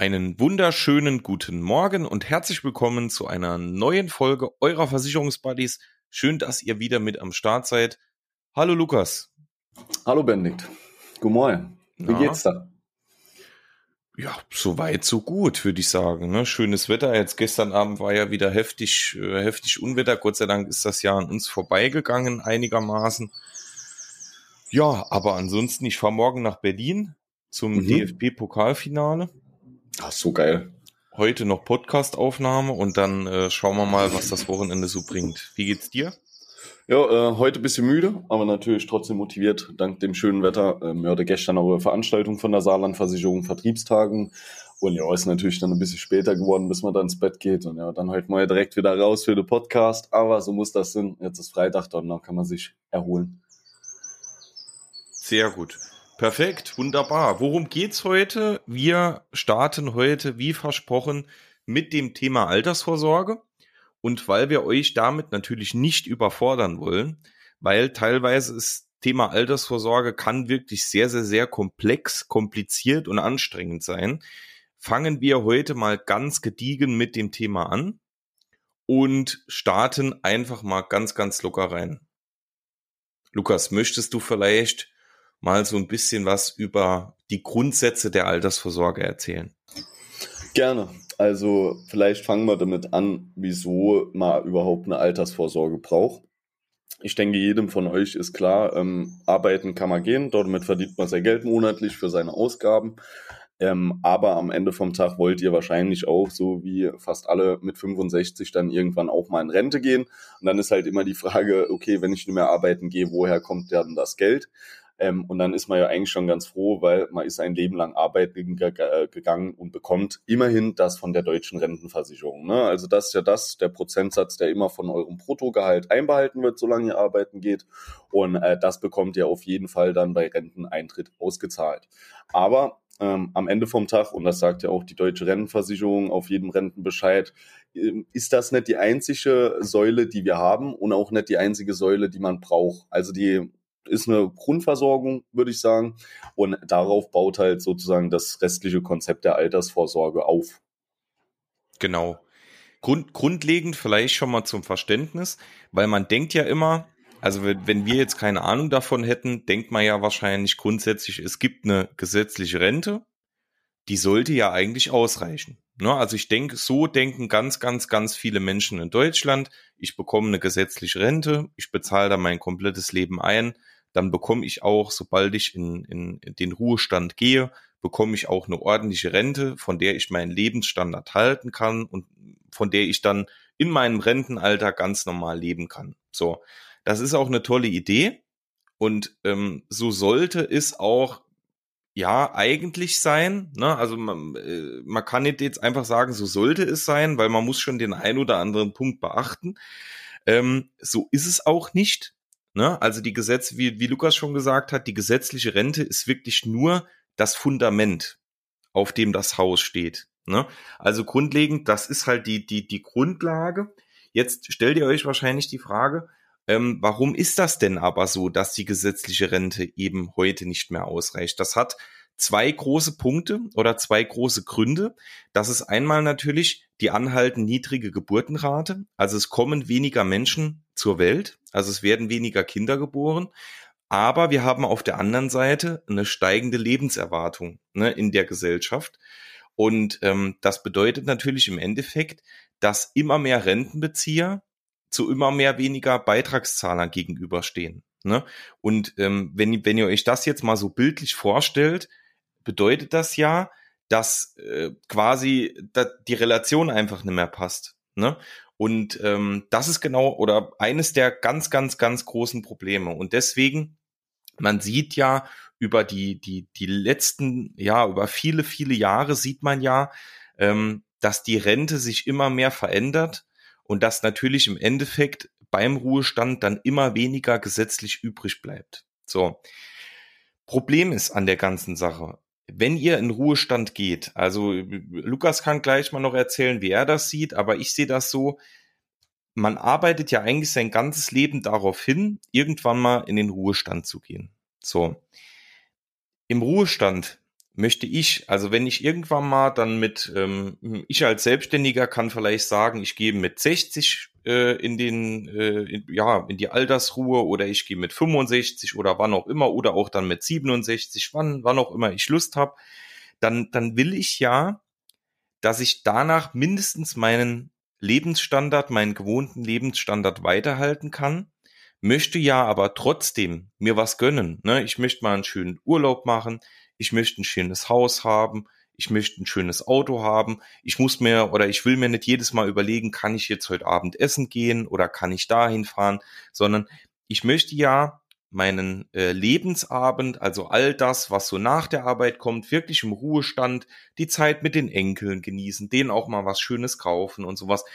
Einen wunderschönen guten Morgen und herzlich willkommen zu einer neuen Folge eurer Versicherungsbuddies. Schön, dass ihr wieder mit am Start seid. Hallo Lukas. Hallo Benedikt. Guten Morgen. Wie Na? geht's da? Ja, so weit, so gut, würde ich sagen. Ne? Schönes Wetter. Jetzt gestern Abend war ja wieder heftig, äh, heftig Unwetter. Gott sei Dank ist das ja an uns vorbeigegangen, einigermaßen. Ja, aber ansonsten, ich fahre morgen nach Berlin zum mhm. DFB-Pokalfinale. Ach, so geil. Heute noch Podcast-Aufnahme und dann äh, schauen wir mal, was das Wochenende so bringt. Wie geht's dir? Ja, äh, heute ein bisschen müde, aber natürlich trotzdem motiviert, dank dem schönen Wetter. Ähm, ja, gestern auch eine Veranstaltung von der Saarlandversicherung, Vertriebstagen. Und ja, ist natürlich dann ein bisschen später geworden, bis man dann ins Bett geht. Und ja, dann heute mal direkt wieder raus für den Podcast. Aber so muss das sein. Jetzt ist Freitag, dann kann man sich erholen. Sehr gut. Perfekt, wunderbar. Worum geht's heute? Wir starten heute, wie versprochen, mit dem Thema Altersvorsorge. Und weil wir euch damit natürlich nicht überfordern wollen, weil teilweise das Thema Altersvorsorge kann wirklich sehr, sehr, sehr komplex, kompliziert und anstrengend sein, fangen wir heute mal ganz gediegen mit dem Thema an und starten einfach mal ganz, ganz locker rein. Lukas, möchtest du vielleicht mal so ein bisschen was über die Grundsätze der Altersvorsorge erzählen? Gerne. Also vielleicht fangen wir damit an, wieso man überhaupt eine Altersvorsorge braucht. Ich denke, jedem von euch ist klar, ähm, arbeiten kann man gehen, damit verdient man sein Geld monatlich für seine Ausgaben. Ähm, aber am Ende vom Tag wollt ihr wahrscheinlich auch, so wie fast alle mit 65, dann irgendwann auch mal in Rente gehen. Und dann ist halt immer die Frage, okay, wenn ich nicht mehr arbeiten gehe, woher kommt denn das Geld? Ähm, und dann ist man ja eigentlich schon ganz froh, weil man ist ein Leben lang arbeiten gegangen und bekommt immerhin das von der deutschen Rentenversicherung. Ne? Also das ist ja das, der Prozentsatz, der immer von eurem Bruttogehalt einbehalten wird, solange ihr arbeiten geht. Und äh, das bekommt ihr auf jeden Fall dann bei Renteneintritt ausgezahlt. Aber ähm, am Ende vom Tag, und das sagt ja auch die deutsche Rentenversicherung auf jedem Rentenbescheid, ähm, ist das nicht die einzige Säule, die wir haben und auch nicht die einzige Säule, die man braucht. Also die ist eine Grundversorgung, würde ich sagen. Und darauf baut halt sozusagen das restliche Konzept der Altersvorsorge auf. Genau. Grund, grundlegend vielleicht schon mal zum Verständnis, weil man denkt ja immer, also wenn wir jetzt keine Ahnung davon hätten, denkt man ja wahrscheinlich grundsätzlich, es gibt eine gesetzliche Rente, die sollte ja eigentlich ausreichen. Ne? Also ich denke, so denken ganz, ganz, ganz viele Menschen in Deutschland. Ich bekomme eine gesetzliche Rente, ich bezahle da mein komplettes Leben ein, dann bekomme ich auch, sobald ich in, in den Ruhestand gehe, bekomme ich auch eine ordentliche Rente, von der ich meinen Lebensstandard halten kann und von der ich dann in meinem Rentenalter ganz normal leben kann. So, das ist auch eine tolle Idee und ähm, so sollte es auch ja eigentlich sein. Ne? Also man, äh, man kann nicht jetzt einfach sagen, so sollte es sein, weil man muss schon den ein oder anderen Punkt beachten. Ähm, so ist es auch nicht. Ne? Also die Gesetz, wie, wie Lukas schon gesagt hat, die gesetzliche Rente ist wirklich nur das Fundament, auf dem das Haus steht. Ne? Also grundlegend, das ist halt die, die, die Grundlage. Jetzt stellt ihr euch wahrscheinlich die Frage, ähm, warum ist das denn aber so, dass die gesetzliche Rente eben heute nicht mehr ausreicht? Das hat zwei große Punkte oder zwei große Gründe. Das ist einmal natürlich die anhaltend niedrige Geburtenrate. Also es kommen weniger Menschen zur Welt, also es werden weniger Kinder geboren. Aber wir haben auf der anderen Seite eine steigende Lebenserwartung ne, in der Gesellschaft. Und ähm, das bedeutet natürlich im Endeffekt, dass immer mehr Rentenbezieher zu immer mehr weniger Beitragszahlern gegenüberstehen. Ne? Und ähm, wenn, wenn ihr euch das jetzt mal so bildlich vorstellt, bedeutet das ja, dass äh, quasi da die Relation einfach nicht mehr passt. Ne? Und ähm, das ist genau oder eines der ganz, ganz, ganz großen Probleme. Und deswegen, man sieht ja über die, die, die letzten, ja, über viele, viele Jahre sieht man ja, ähm, dass die Rente sich immer mehr verändert und dass natürlich im Endeffekt beim Ruhestand dann immer weniger gesetzlich übrig bleibt. So. Problem ist an der ganzen Sache, wenn ihr in Ruhestand geht, also Lukas kann gleich mal noch erzählen, wie er das sieht, aber ich sehe das so, man arbeitet ja eigentlich sein ganzes Leben darauf hin, irgendwann mal in den Ruhestand zu gehen. So. Im Ruhestand möchte ich, also wenn ich irgendwann mal dann mit, ähm, ich als Selbstständiger kann vielleicht sagen, ich gehe mit 60 äh, in den, äh, in, ja, in die Altersruhe oder ich gehe mit 65 oder wann auch immer oder auch dann mit 67, wann, wann auch immer ich Lust habe, dann, dann will ich ja, dass ich danach mindestens meinen Lebensstandard, meinen gewohnten Lebensstandard weiterhalten kann möchte ja aber trotzdem mir was gönnen. Ne? Ich möchte mal einen schönen Urlaub machen ich möchte ein schönes Haus haben, ich möchte ein schönes Auto haben, ich muss mir oder ich will mir nicht jedes Mal überlegen, kann ich jetzt heute Abend essen gehen oder kann ich dahin fahren, sondern ich möchte ja meinen äh, Lebensabend, also all das, was so nach der Arbeit kommt, wirklich im Ruhestand, die Zeit mit den Enkeln genießen, denen auch mal was Schönes kaufen und sowas.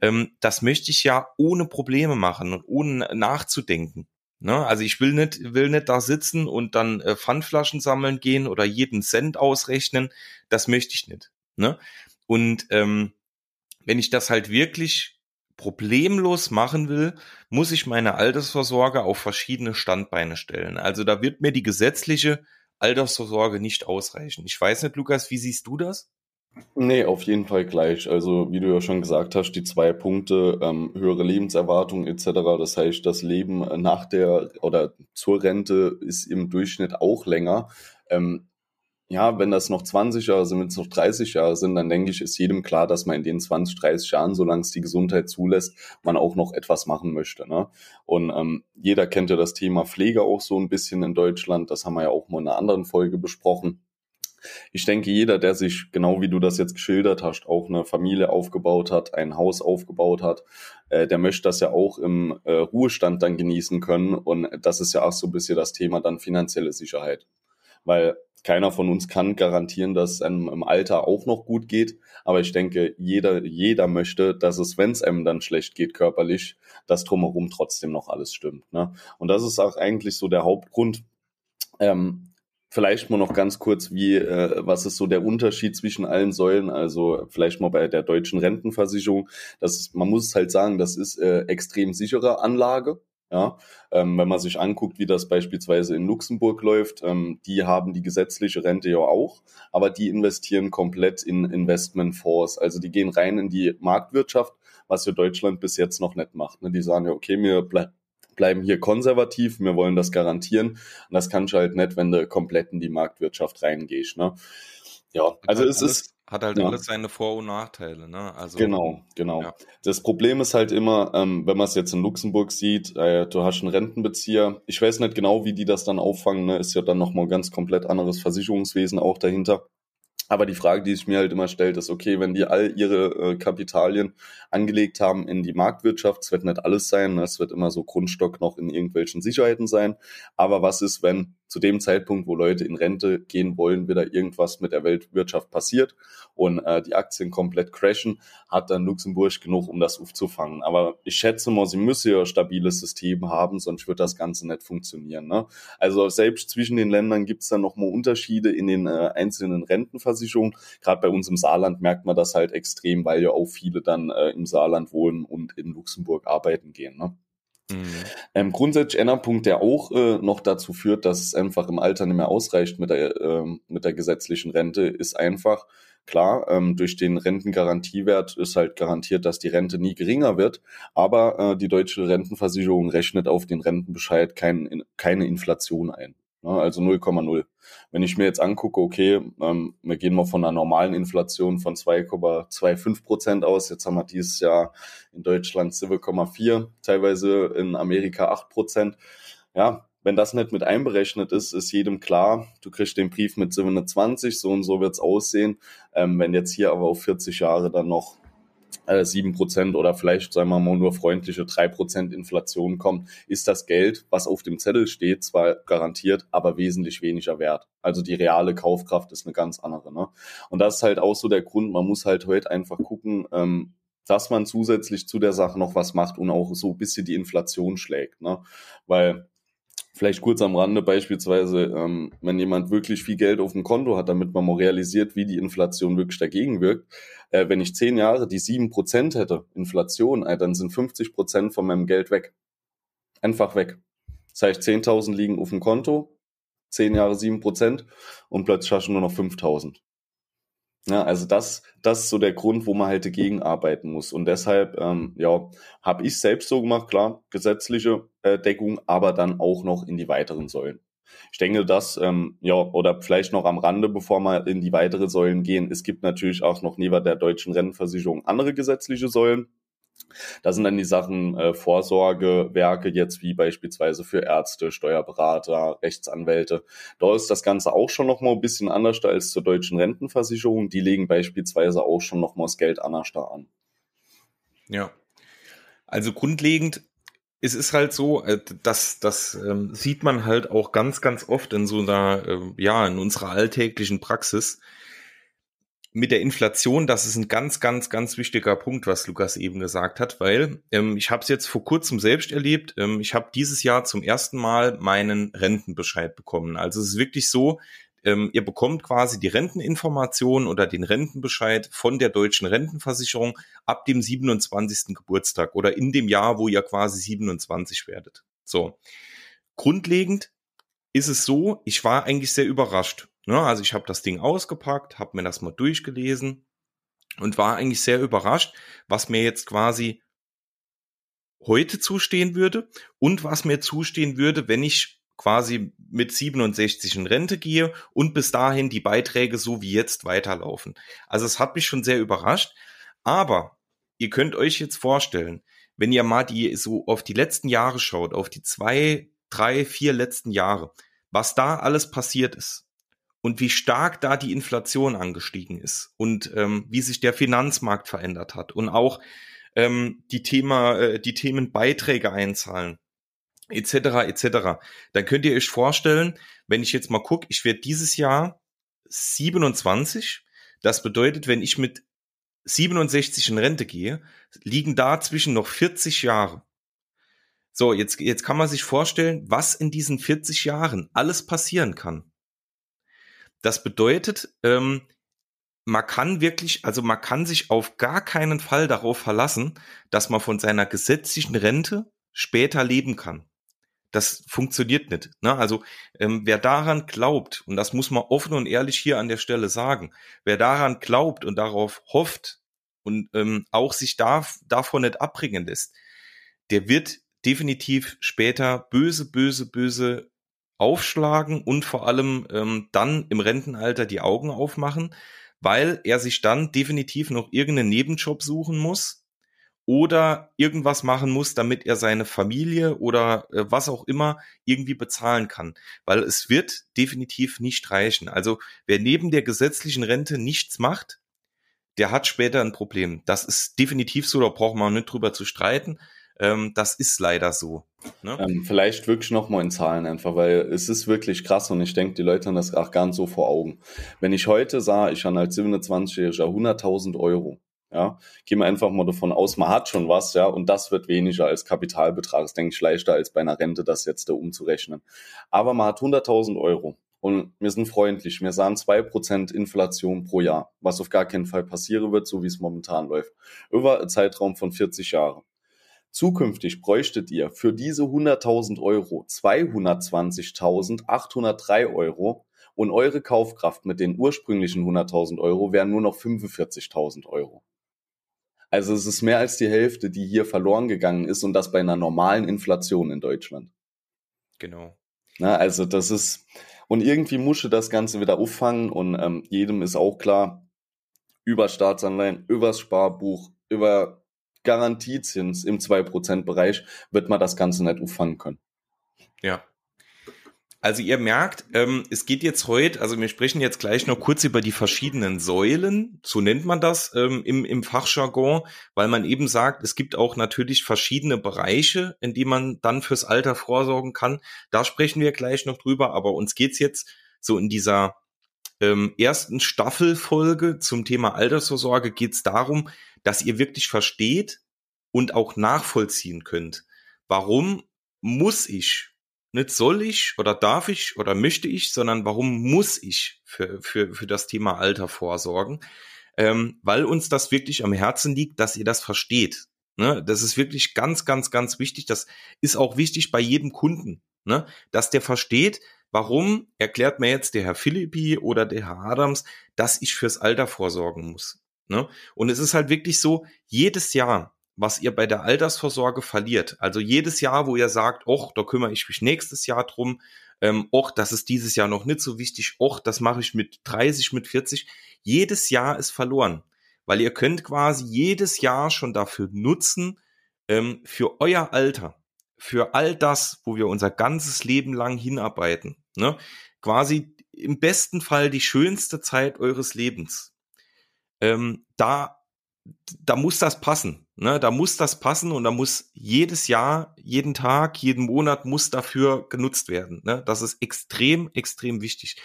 Ähm, das möchte ich ja ohne Probleme machen und ohne nachzudenken. Ne? Also ich will nicht, will nicht da sitzen und dann äh, Pfandflaschen sammeln gehen oder jeden Cent ausrechnen. Das möchte ich nicht. Ne? Und ähm, wenn ich das halt wirklich problemlos machen will, muss ich meine Altersvorsorge auf verschiedene Standbeine stellen. Also da wird mir die gesetzliche Altersvorsorge nicht ausreichen. Ich weiß nicht, Lukas, wie siehst du das? Nee, auf jeden Fall gleich. Also, wie du ja schon gesagt hast, die zwei Punkte, ähm, höhere Lebenserwartung etc. Das heißt, das Leben nach der oder zur Rente ist im Durchschnitt auch länger. Ähm, ja, wenn das noch 20 Jahre sind, wenn es noch 30 Jahre sind, dann denke ich, ist jedem klar, dass man in den 20, 30 Jahren, solange es die Gesundheit zulässt, man auch noch etwas machen möchte. Ne? Und ähm, jeder kennt ja das Thema Pflege auch so ein bisschen in Deutschland. Das haben wir ja auch mal in einer anderen Folge besprochen ich denke, jeder, der sich, genau wie du das jetzt geschildert hast, auch eine Familie aufgebaut hat, ein Haus aufgebaut hat, äh, der möchte das ja auch im äh, Ruhestand dann genießen können. Und das ist ja auch so ein bisschen das Thema dann finanzielle Sicherheit. Weil keiner von uns kann garantieren, dass es einem im Alter auch noch gut geht. Aber ich denke, jeder, jeder möchte, dass es, wenn es einem dann schlecht geht körperlich, dass drumherum trotzdem noch alles stimmt. Ne? Und das ist auch eigentlich so der Hauptgrund. Ähm, Vielleicht mal noch ganz kurz, wie, äh, was ist so der Unterschied zwischen allen Säulen? Also vielleicht mal bei der deutschen Rentenversicherung. Das ist, man muss halt sagen, das ist äh, extrem sichere Anlage. Ja, ähm, wenn man sich anguckt, wie das beispielsweise in Luxemburg läuft, ähm, die haben die gesetzliche Rente ja auch, aber die investieren komplett in Investmentfonds. Also die gehen rein in die Marktwirtschaft, was ja Deutschland bis jetzt noch nicht macht. Ne? Die sagen ja, okay, wir ble bleiben hier konservativ, wir wollen das garantieren. Und das kannst du halt nicht, wenn du komplett in die Marktwirtschaft reingehst. Ne? Ja, also es alles, ist. Hat halt ja. alles seine Vor- und Nachteile, ne? Also, genau, genau. Ja. Das Problem ist halt immer, ähm, wenn man es jetzt in Luxemburg sieht, äh, du hast einen Rentenbezieher. Ich weiß nicht genau, wie die das dann auffangen. Ne? Ist ja dann nochmal ganz komplett anderes Versicherungswesen auch dahinter. Aber die Frage, die sich mir halt immer stellt, ist, okay, wenn die all ihre äh, Kapitalien angelegt haben in die Marktwirtschaft, es wird nicht alles sein, ne? es wird immer so Grundstock noch in irgendwelchen Sicherheiten sein. Aber was ist, wenn zu dem Zeitpunkt, wo Leute in Rente gehen wollen, wieder irgendwas mit der Weltwirtschaft passiert und äh, die Aktien komplett crashen, hat dann Luxemburg genug, um das aufzufangen. Aber ich schätze mal, sie müssen ja ein stabiles System haben, sonst wird das Ganze nicht funktionieren. Ne? Also selbst zwischen den Ländern gibt es dann nochmal Unterschiede in den äh, einzelnen Rentenversicherungen. Gerade bei uns im Saarland merkt man das halt extrem, weil ja auch viele dann äh, im Saarland wohnen und in Luxemburg arbeiten gehen. Ne? Mhm. Ähm, grundsätzlich einer Punkt, der auch äh, noch dazu führt, dass es einfach im Alter nicht mehr ausreicht mit der, äh, mit der gesetzlichen Rente, ist einfach, klar, ähm, durch den Rentengarantiewert ist halt garantiert, dass die Rente nie geringer wird, aber äh, die deutsche Rentenversicherung rechnet auf den Rentenbescheid kein, keine Inflation ein. Ne? Also 0,0. Wenn ich mir jetzt angucke, okay, ähm, wir gehen mal von einer normalen Inflation von 2,25 Prozent aus. Jetzt haben wir dieses Jahr in Deutschland 7,4%, teilweise in Amerika 8 Prozent. Ja, wenn das nicht mit einberechnet ist, ist jedem klar, du kriegst den Brief mit 720, so und so wird's aussehen. Ähm, wenn jetzt hier aber auf 40 Jahre dann noch sieben Prozent oder vielleicht, sagen wir mal, nur freundliche drei Prozent Inflation kommt, ist das Geld, was auf dem Zettel steht, zwar garantiert, aber wesentlich weniger wert. Also die reale Kaufkraft ist eine ganz andere. Ne? Und das ist halt auch so der Grund, man muss halt heute einfach gucken, ähm, dass man zusätzlich zu der Sache noch was macht und auch so ein bisschen die Inflation schlägt. Ne? Weil Vielleicht kurz am Rande beispielsweise, ähm, wenn jemand wirklich viel Geld auf dem Konto hat, damit man mal realisiert, wie die Inflation wirklich dagegen wirkt. Äh, wenn ich zehn Jahre die sieben Prozent hätte, Inflation, äh, dann sind 50 Prozent von meinem Geld weg. Einfach weg. Das heißt, 10.000 liegen auf dem Konto, zehn Jahre sieben Prozent und plötzlich hast du nur noch 5000. Ja, also das, das ist so der Grund, wo man halt dagegen arbeiten muss. Und deshalb, ähm, ja, habe ich selbst so gemacht, klar, gesetzliche äh, Deckung, aber dann auch noch in die weiteren Säulen. Ich denke, dass, ähm, ja, oder vielleicht noch am Rande, bevor wir in die weitere Säulen gehen, es gibt natürlich auch noch neben der deutschen Rentenversicherung andere gesetzliche Säulen. Da sind dann die Sachen äh, Vorsorgewerke jetzt wie beispielsweise für Ärzte, Steuerberater, Rechtsanwälte. Da ist das Ganze auch schon noch mal ein bisschen anders als zur deutschen Rentenversicherung. Die legen beispielsweise auch schon noch mal das Geld anders da an. Ja. Also grundlegend es ist halt so, äh, dass das ähm, sieht man halt auch ganz, ganz oft in so einer, äh, ja, in unserer alltäglichen Praxis, mit der Inflation, das ist ein ganz, ganz, ganz wichtiger Punkt, was Lukas eben gesagt hat, weil ähm, ich habe es jetzt vor kurzem selbst erlebt. Ähm, ich habe dieses Jahr zum ersten Mal meinen Rentenbescheid bekommen. Also es ist wirklich so, ähm, ihr bekommt quasi die Renteninformation oder den Rentenbescheid von der deutschen Rentenversicherung ab dem 27. Geburtstag oder in dem Jahr, wo ihr quasi 27 werdet. So. Grundlegend ist es so, ich war eigentlich sehr überrascht. Ne? Also ich habe das Ding ausgepackt, habe mir das mal durchgelesen und war eigentlich sehr überrascht, was mir jetzt quasi heute zustehen würde und was mir zustehen würde, wenn ich quasi mit 67 in Rente gehe und bis dahin die Beiträge so wie jetzt weiterlaufen. Also es hat mich schon sehr überrascht, aber ihr könnt euch jetzt vorstellen, wenn ihr mal die so auf die letzten Jahre schaut, auf die zwei, drei, vier letzten Jahre, was da alles passiert ist und wie stark da die Inflation angestiegen ist und ähm, wie sich der Finanzmarkt verändert hat und auch ähm, die Thema, äh, die Themen Beiträge einzahlen etc. etc. Dann könnt ihr euch vorstellen, wenn ich jetzt mal gucke, ich werde dieses Jahr 27. Das bedeutet, wenn ich mit 67 in Rente gehe, liegen dazwischen noch 40 Jahre. So, jetzt, jetzt kann man sich vorstellen, was in diesen 40 Jahren alles passieren kann. Das bedeutet, ähm, man kann wirklich, also man kann sich auf gar keinen Fall darauf verlassen, dass man von seiner gesetzlichen Rente später leben kann. Das funktioniert nicht. Ne? Also ähm, wer daran glaubt, und das muss man offen und ehrlich hier an der Stelle sagen, wer daran glaubt und darauf hofft und ähm, auch sich da, davon nicht abbringen lässt, der wird definitiv später böse, böse, böse aufschlagen und vor allem ähm, dann im Rentenalter die Augen aufmachen, weil er sich dann definitiv noch irgendeinen Nebenjob suchen muss oder irgendwas machen muss, damit er seine Familie oder äh, was auch immer irgendwie bezahlen kann, weil es wird definitiv nicht reichen. Also wer neben der gesetzlichen Rente nichts macht, der hat später ein Problem. Das ist definitiv so, da braucht man nicht drüber zu streiten. Ähm, das ist leider so. Ne? Ähm, vielleicht wirklich nochmal in Zahlen einfach, weil es ist wirklich krass und ich denke, die Leute haben das auch gar nicht so vor Augen. Wenn ich heute sah, ich habe als 27-Jähriger 100.000 Euro, ja, gehen wir einfach mal davon aus, man hat schon was, ja, und das wird weniger als Kapitalbetrag. Das denke ich leichter als bei einer Rente, das jetzt da umzurechnen. Aber man hat 100.000 Euro und wir sind freundlich. Wir sahen zwei Prozent Inflation pro Jahr, was auf gar keinen Fall passieren wird, so wie es momentan läuft. Über einen Zeitraum von 40 Jahren. Zukünftig bräuchtet ihr für diese 100.000 Euro 220.803 Euro und eure Kaufkraft mit den ursprünglichen 100.000 Euro wären nur noch 45.000 Euro. Also es ist mehr als die Hälfte, die hier verloren gegangen ist und das bei einer normalen Inflation in Deutschland. Genau. Na, also das ist, und irgendwie musste das Ganze wieder auffangen und ähm, jedem ist auch klar, über Staatsanleihen, übers Sparbuch, über Garantiezins im 2%-Bereich wird man das Ganze nicht auffangen können. Ja. Also ihr merkt, ähm, es geht jetzt heute, also wir sprechen jetzt gleich noch kurz über die verschiedenen Säulen, so nennt man das ähm, im, im Fachjargon, weil man eben sagt, es gibt auch natürlich verschiedene Bereiche, in die man dann fürs Alter vorsorgen kann. Da sprechen wir gleich noch drüber, aber uns geht's jetzt so in dieser ähm, ersten Staffelfolge zum Thema Altersvorsorge geht's darum, dass ihr wirklich versteht und auch nachvollziehen könnt. Warum muss ich? Nicht soll ich oder darf ich oder möchte ich, sondern warum muss ich für, für, für das Thema Alter vorsorgen? Ähm, weil uns das wirklich am Herzen liegt, dass ihr das versteht. Ne? Das ist wirklich ganz, ganz, ganz wichtig. Das ist auch wichtig bei jedem Kunden, ne? dass der versteht, warum erklärt mir jetzt der Herr Philippi oder der Herr Adams, dass ich fürs Alter vorsorgen muss? Ne? Und es ist halt wirklich so, jedes Jahr, was ihr bei der Altersvorsorge verliert, also jedes Jahr, wo ihr sagt, och, da kümmere ich mich nächstes Jahr drum, ähm, och, das ist dieses Jahr noch nicht so wichtig, och, das mache ich mit 30, mit 40, jedes Jahr ist verloren, weil ihr könnt quasi jedes Jahr schon dafür nutzen, ähm, für euer Alter, für all das, wo wir unser ganzes Leben lang hinarbeiten, ne? quasi im besten Fall die schönste Zeit eures Lebens. Ähm, da, da muss das passen. Ne? Da muss das passen und da muss jedes Jahr, jeden Tag, jeden Monat muss dafür genutzt werden. Ne? Das ist extrem, extrem wichtig.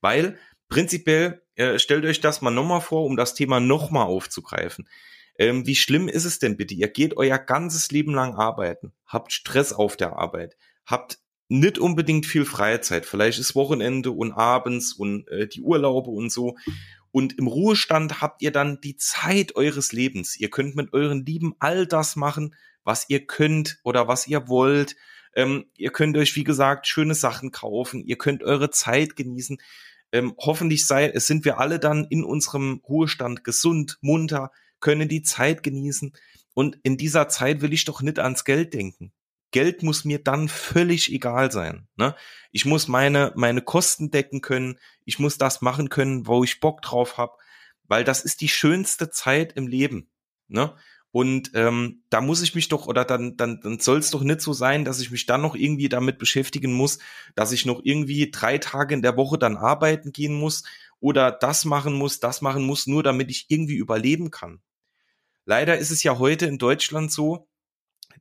Weil prinzipiell, äh, stellt euch das mal nochmal vor, um das Thema nochmal aufzugreifen. Ähm, wie schlimm ist es denn bitte? Ihr geht euer ganzes Leben lang arbeiten, habt Stress auf der Arbeit, habt nicht unbedingt viel Freizeit. Vielleicht ist Wochenende und abends und äh, die Urlaube und so. Und im Ruhestand habt ihr dann die Zeit eures Lebens. Ihr könnt mit euren Lieben all das machen, was ihr könnt oder was ihr wollt. Ähm, ihr könnt euch, wie gesagt, schöne Sachen kaufen. Ihr könnt eure Zeit genießen. Ähm, hoffentlich sei, sind wir alle dann in unserem Ruhestand gesund, munter, können die Zeit genießen. Und in dieser Zeit will ich doch nicht ans Geld denken. Geld muss mir dann völlig egal sein. Ne? Ich muss meine, meine Kosten decken können. Ich muss das machen können, wo ich Bock drauf habe. Weil das ist die schönste Zeit im Leben. Ne? Und ähm, da muss ich mich doch, oder dann, dann, dann soll es doch nicht so sein, dass ich mich dann noch irgendwie damit beschäftigen muss, dass ich noch irgendwie drei Tage in der Woche dann arbeiten gehen muss oder das machen muss, das machen muss, nur damit ich irgendwie überleben kann. Leider ist es ja heute in Deutschland so,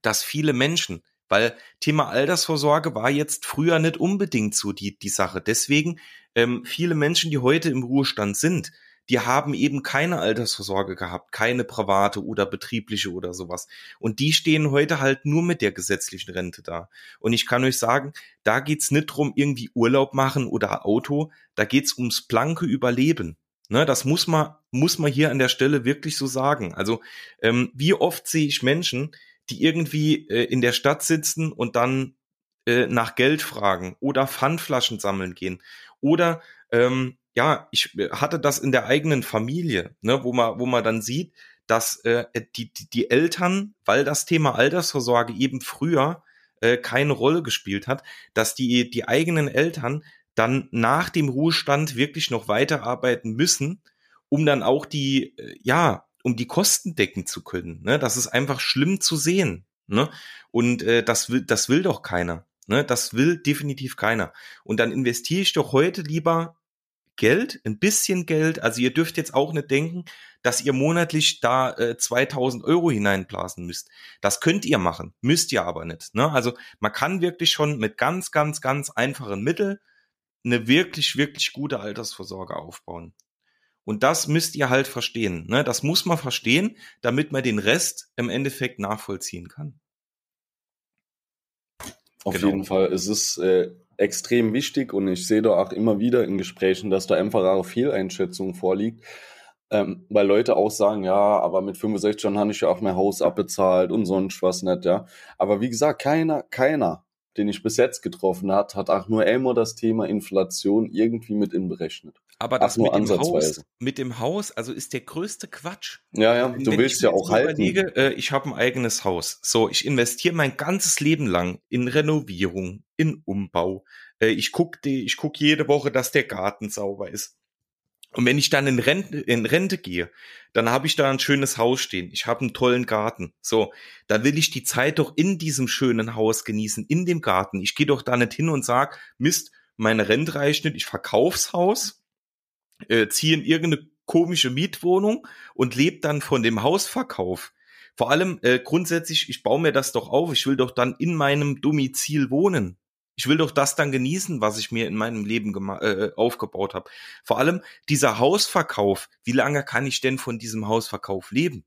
dass viele Menschen, weil Thema Altersvorsorge war jetzt früher nicht unbedingt so die, die Sache. Deswegen ähm, viele Menschen, die heute im Ruhestand sind, die haben eben keine Altersvorsorge gehabt, keine private oder betriebliche oder sowas. Und die stehen heute halt nur mit der gesetzlichen Rente da. Und ich kann euch sagen, da geht's nicht drum irgendwie Urlaub machen oder Auto, da geht's ums blanke Überleben. Ne, das muss man, muss man hier an der Stelle wirklich so sagen. Also, ähm, wie oft sehe ich Menschen, die irgendwie äh, in der Stadt sitzen und dann äh, nach Geld fragen oder Pfandflaschen sammeln gehen. Oder ähm, ja, ich äh, hatte das in der eigenen Familie, ne, wo man, wo man dann sieht, dass äh, die, die, Eltern, weil das Thema Altersvorsorge eben früher äh, keine Rolle gespielt hat, dass die, die eigenen Eltern dann nach dem Ruhestand wirklich noch weiterarbeiten müssen, um dann auch die, äh, ja, um die Kosten decken zu können. Ne? Das ist einfach schlimm zu sehen. Ne? Und äh, das will, das will doch keiner. Ne? Das will definitiv keiner. Und dann investiere ich doch heute lieber Geld, ein bisschen Geld. Also ihr dürft jetzt auch nicht denken, dass ihr monatlich da äh, 2000 Euro hineinblasen müsst. Das könnt ihr machen, müsst ihr aber nicht. Ne? Also man kann wirklich schon mit ganz, ganz, ganz einfachen Mitteln eine wirklich, wirklich gute Altersvorsorge aufbauen. Und das müsst ihr halt verstehen. Ne? Das muss man verstehen, damit man den Rest im Endeffekt nachvollziehen kann. Auf genau. jeden Fall. Es ist äh, extrem wichtig und ich sehe da auch immer wieder in Gesprächen, dass da einfach auch Fehleinschätzung vorliegt. Ähm, weil Leute auch sagen, ja, aber mit 65 Jahren habe ich ja auch mein Haus abbezahlt und sonst was nicht, ja. Aber wie gesagt, keiner, keiner den ich bis jetzt getroffen hat, hat auch nur immer das Thema Inflation irgendwie mit inberechnet. Aber das nur mit, dem Haus, mit dem Haus, also ist der größte Quatsch. Ja, ja, du Wenn willst ja auch halten. Überlege, äh, ich habe ein eigenes Haus. So, ich investiere mein ganzes Leben lang in Renovierung, in Umbau. Äh, ich gucke ich guck jede Woche, dass der Garten sauber ist. Und wenn ich dann in Rente, in Rente gehe, dann habe ich da ein schönes Haus stehen. Ich habe einen tollen Garten. So, da will ich die Zeit doch in diesem schönen Haus genießen, in dem Garten. Ich gehe doch da nicht hin und sag, Mist, meine Rente reicht nicht, ich verkauf's Haus, äh, ziehe in irgendeine komische Mietwohnung und lebe dann von dem Hausverkauf. Vor allem äh, grundsätzlich, ich baue mir das doch auf, ich will doch dann in meinem Domizil wohnen. Ich will doch das dann genießen, was ich mir in meinem Leben äh, aufgebaut habe. Vor allem dieser Hausverkauf. Wie lange kann ich denn von diesem Hausverkauf leben?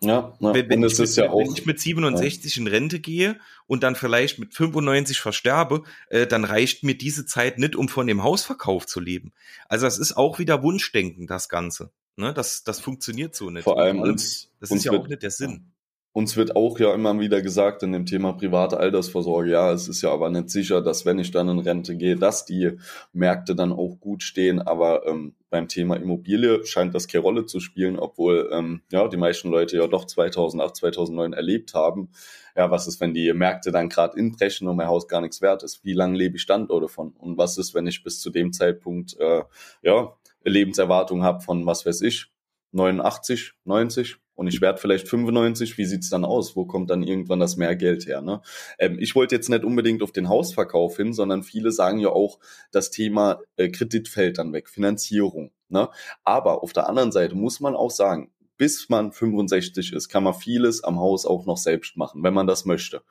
Ja, ja. Wenn, wenn, ich mit, ja auch, wenn, ich mit, 67 ja. in Rente gehe und dann vielleicht mit 95 versterbe, äh, dann reicht mir diese Zeit nicht, um von dem Hausverkauf zu leben. Also das ist auch wieder Wunschdenken, das Ganze. Ne? Das, das funktioniert so nicht. Vor allem, uns, das ist ja auch nicht der Sinn uns wird auch ja immer wieder gesagt in dem Thema private Altersvorsorge, ja, es ist ja aber nicht sicher, dass wenn ich dann in Rente gehe, dass die Märkte dann auch gut stehen. Aber ähm, beim Thema Immobilie scheint das keine Rolle zu spielen, obwohl ähm, ja die meisten Leute ja doch 2008, 2009 erlebt haben. Ja, was ist, wenn die Märkte dann gerade inbrechen und mein Haus gar nichts wert ist? Wie lange lebe ich Stand oder von? Und was ist, wenn ich bis zu dem Zeitpunkt äh, ja Lebenserwartung habe von was weiß ich 89, 90? Und ich werde vielleicht 95, wie sieht's dann aus? Wo kommt dann irgendwann das mehr Geld her? Ne? Ähm, ich wollte jetzt nicht unbedingt auf den Hausverkauf hin, sondern viele sagen ja auch, das Thema äh, Kredit fällt dann weg, Finanzierung. Ne? Aber auf der anderen Seite muss man auch sagen, bis man 65 ist, kann man vieles am Haus auch noch selbst machen, wenn man das möchte.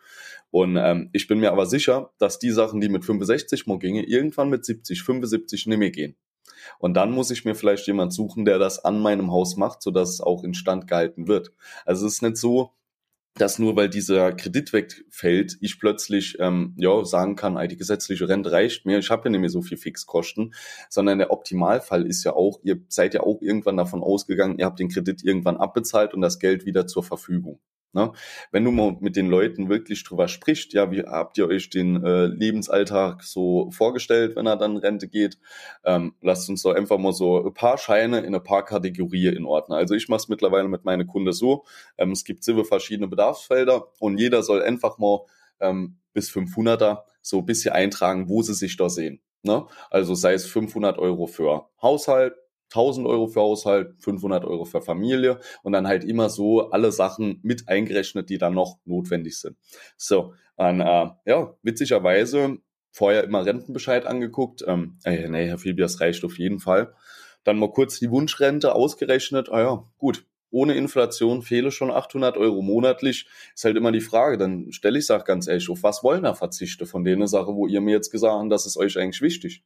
Und ähm, ich bin mir aber sicher, dass die Sachen, die mit 65 mal gingen, irgendwann mit 70, 75 nicht mehr gehen. Und dann muss ich mir vielleicht jemand suchen, der das an meinem Haus macht, sodass es auch instand gehalten wird. Also es ist nicht so, dass nur weil dieser Kredit wegfällt, ich plötzlich ähm, ja sagen kann, die gesetzliche Rente reicht mir, ich habe ja nicht mehr so viel Fixkosten, sondern der Optimalfall ist ja auch, ihr seid ja auch irgendwann davon ausgegangen, ihr habt den Kredit irgendwann abbezahlt und das Geld wieder zur Verfügung. Ne? Wenn du mal mit den Leuten wirklich drüber sprichst, ja, wie habt ihr euch den äh, Lebensalltag so vorgestellt, wenn er dann Rente geht? Ähm, lasst uns doch einfach mal so ein paar Scheine in ein paar Kategorien in Ordnung. Also ich mache es mittlerweile mit meinen Kunden so, ähm, es gibt sieben verschiedene Bedarfsfelder und jeder soll einfach mal ähm, bis 500er so ein bisschen eintragen, wo sie sich da sehen. Ne? Also sei es 500 Euro für Haushalt, 1000 Euro für Haushalt, 500 Euro für Familie und dann halt immer so alle Sachen mit eingerechnet, die dann noch notwendig sind. So, dann, äh, ja, witzigerweise vorher immer Rentenbescheid angeguckt. Ähm, äh, nee, Herr Filbi, das reicht auf jeden Fall. Dann mal kurz die Wunschrente ausgerechnet. Ah ja, gut, ohne Inflation fehle schon 800 Euro monatlich. Ist halt immer die Frage, dann stelle ich sag ganz ehrlich, auf was wollen da Verzichte von denen Sache, wo ihr mir jetzt gesagt habt, das ist euch eigentlich wichtig?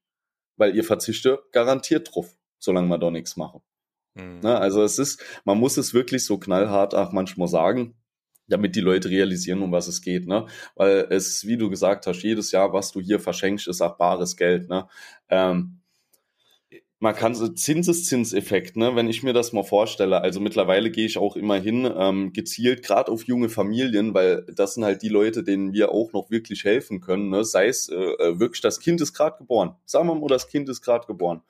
Weil ihr Verzichte garantiert drauf solange wir da nichts machen. Mhm. Ne, also es ist, man muss es wirklich so knallhart auch manchmal sagen, damit die Leute realisieren, um was es geht, ne? Weil es, wie du gesagt hast, jedes Jahr, was du hier verschenkst, ist auch bares Geld, ne? Ähm, man kann so Zinseszinseffekt, ne, wenn ich mir das mal vorstelle, also mittlerweile gehe ich auch immer hin, ähm, gezielt gerade auf junge Familien, weil das sind halt die Leute, denen wir auch noch wirklich helfen können, ne, sei es äh, äh wirklich, das Kind ist gerade geboren, sagen wir mal, das Kind ist gerade geboren,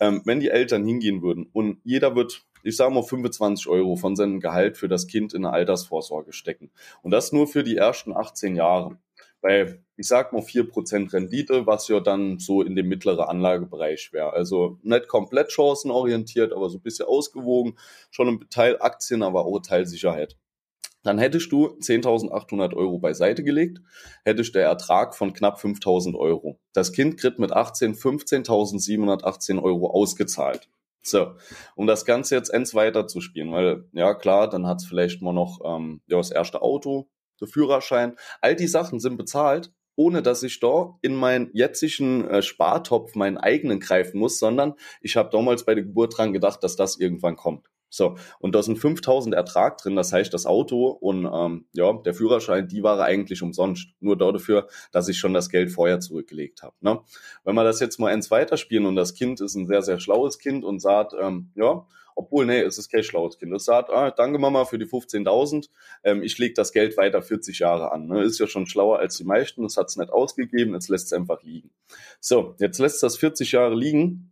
ähm, wenn die Eltern hingehen würden und jeder wird ich sage mal 25 Euro von seinem Gehalt für das Kind in eine Altersvorsorge stecken. Und das nur für die ersten 18 Jahre bei, ich sag mal, 4% Rendite, was ja dann so in dem mittleren Anlagebereich wäre. Also nicht komplett chancenorientiert, aber so ein bisschen ausgewogen. Schon ein Teil Aktien, aber auch Teil Sicherheit. Dann hättest du 10.800 Euro beiseite gelegt, hättest der Ertrag von knapp 5.000 Euro. Das Kind kriegt mit 18 15.718 Euro ausgezahlt. So, um das Ganze jetzt eins weiter zu spielen, weil ja klar, dann hat es vielleicht mal noch ähm, ja, das erste Auto, der Führerschein, all die Sachen sind bezahlt, ohne dass ich da in meinen jetzigen äh, Spartopf meinen eigenen greifen muss, sondern ich habe damals bei der Geburt dran gedacht, dass das irgendwann kommt. So, und da sind 5000 Ertrag drin, das heißt, das Auto und ähm, ja, der Führerschein, die war eigentlich umsonst. Nur dafür, dass ich schon das Geld vorher zurückgelegt habe. Ne? Wenn wir das jetzt mal eins weiterspielen und das Kind ist ein sehr, sehr schlaues Kind und sagt, ähm, ja, obwohl, nee, es ist kein schlaues Kind. Es sagt, ah, danke Mama für die 15.000, ähm, ich lege das Geld weiter 40 Jahre an. Ne? Ist ja schon schlauer als die meisten, das hat es nicht ausgegeben, jetzt lässt es einfach liegen. So, jetzt lässt das 40 Jahre liegen,